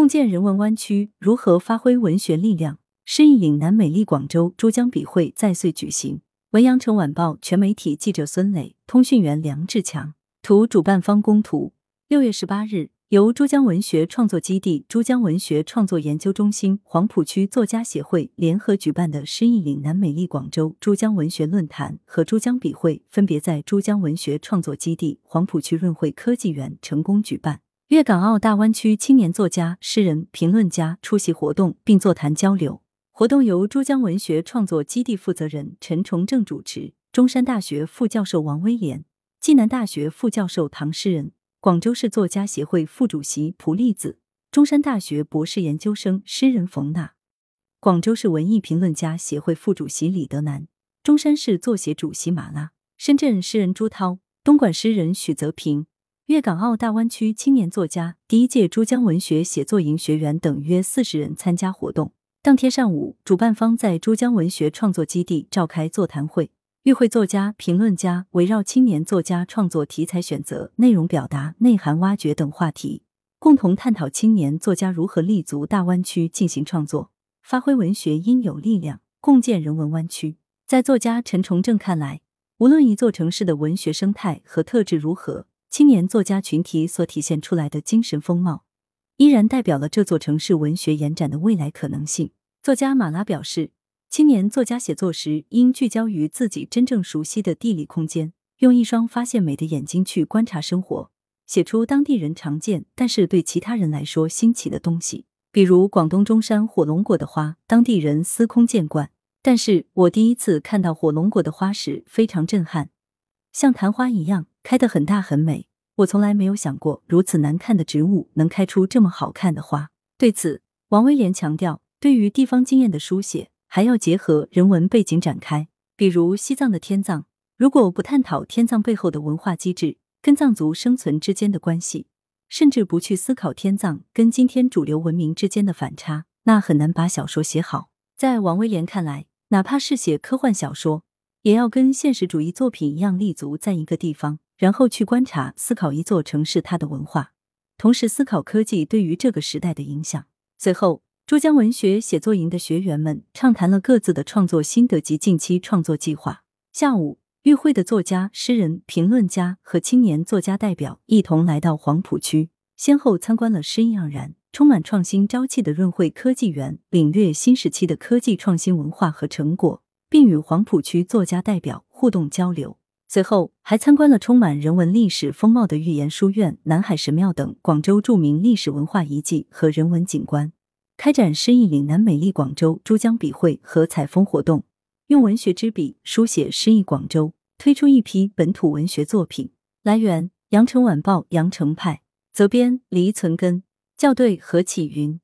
共建人文湾区，如何发挥文学力量？诗意岭南美丽广州珠江笔会再岁举行。文阳城晚报全媒体记者孙磊，通讯员梁志强。图主办方供图。六月十八日，由珠江文学创作基地、珠江文学创作研究中心、黄浦区作家协会联合举办的诗意岭南美丽广州珠江文学论坛和珠江笔会，分别在珠江文学创作基地、黄浦区润汇科技园成功举办。粤港澳大湾区青年作家、诗人、评论家出席活动并座谈交流。活动由珠江文学创作基地负责人陈崇正主持，中山大学副教授王威廉、暨南大学副教授唐诗人、广州市作家协会副主席蒲栗子、中山大学博士研究生诗人冯娜、广州市文艺评论家协会副主席李德南、中山市作协主席马拉、深圳诗人朱涛、东莞诗人许泽平。粤港澳大湾区青年作家第一届珠江文学写作营学员等约四十人参加活动。当天上午，主办方在珠江文学创作基地召开座谈会，与会作家、评论家围绕青年作家创作题材选择、内容表达、内涵挖掘等话题，共同探讨青年作家如何立足大湾区进行创作，发挥文学应有力量，共建人文湾区。在作家陈崇正看来，无论一座城市的文学生态和特质如何。青年作家群体所体现出来的精神风貌，依然代表了这座城市文学延展的未来可能性。作家马拉表示，青年作家写作时应聚焦于自己真正熟悉的地理空间，用一双发现美的眼睛去观察生活，写出当地人常见但是对其他人来说新奇的东西。比如广东中山火龙果的花，当地人司空见惯，但是我第一次看到火龙果的花时非常震撼，像昙花一样。开得很大很美，我从来没有想过如此难看的植物能开出这么好看的花。对此，王威廉强调，对于地方经验的书写，还要结合人文背景展开。比如西藏的天葬，如果不探讨天葬背后的文化机制跟藏族生存之间的关系，甚至不去思考天葬跟今天主流文明之间的反差，那很难把小说写好。在王威廉看来，哪怕是写科幻小说，也要跟现实主义作品一样立足在一个地方。然后去观察、思考一座城市它的文化，同时思考科技对于这个时代的影响。随后，珠江文学写作营的学员们畅谈了各自的创作心得及近期创作计划。下午，与会的作家、诗人、评论家和青年作家代表一同来到黄浦区，先后参观了诗意盎然、充满创新朝气的润汇科技园，领略新时期的科技创新文化和成果，并与黄浦区作家代表互动交流。随后还参观了充满人文历史风貌的预言书院、南海神庙等广州著名历史文化遗迹和人文景观，开展诗意岭南美丽广州珠江笔会和采风活动，用文学之笔书写诗意广州，推出一批本土文学作品。来源：羊城晚报羊城派，责编：黎存根，校对：何启云。